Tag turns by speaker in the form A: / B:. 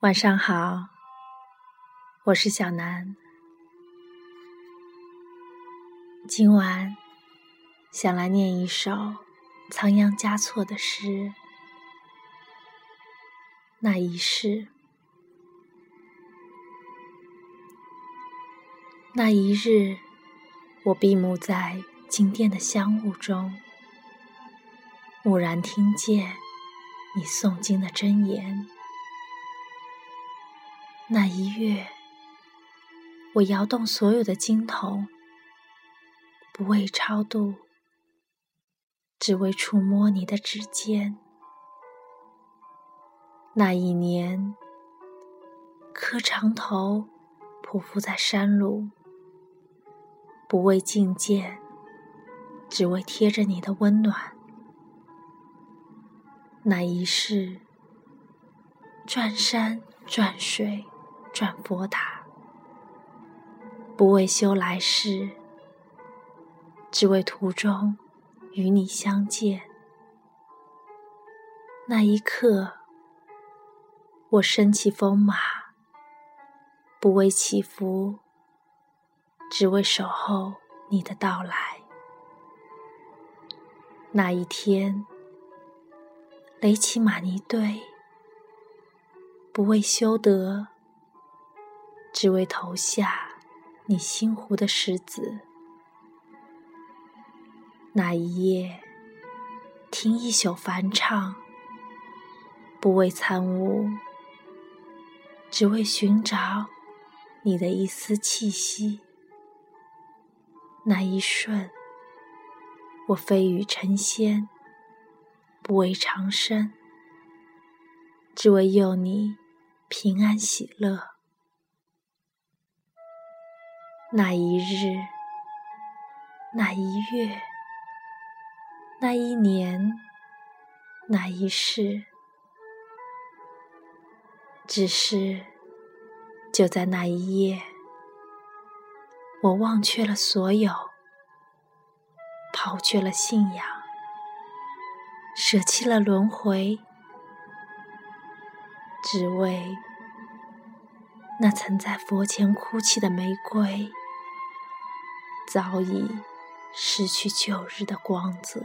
A: 晚上好，我是小南。今晚想来念一首仓央嘉措的诗。那一世，那一日，我闭目在金殿的香雾中，蓦然听见你诵经的真言。那一月，我摇动所有的经筒，不为超度，只为触摸你的指尖。那一年，磕长头匍匐在山路，不为觐见，只为贴着你的温暖。那一世，转山转水。转佛塔，不为修来世，只为途中与你相见。那一刻，我身骑风马，不为祈福，只为守候你的到来。那一天，雷起玛尼堆，不为修德。只为投下你心湖的石子，那一夜听一宿梵唱，不为参悟，只为寻找你的一丝气息。那一瞬，我飞羽成仙，不为长生，只为佑你平安喜乐。那一日，那一月，那一年，那一世，只是就在那一夜，我忘却了所有，抛却了信仰，舍弃了轮回，只为那曾在佛前哭泣的玫瑰。早已失去旧日的光泽。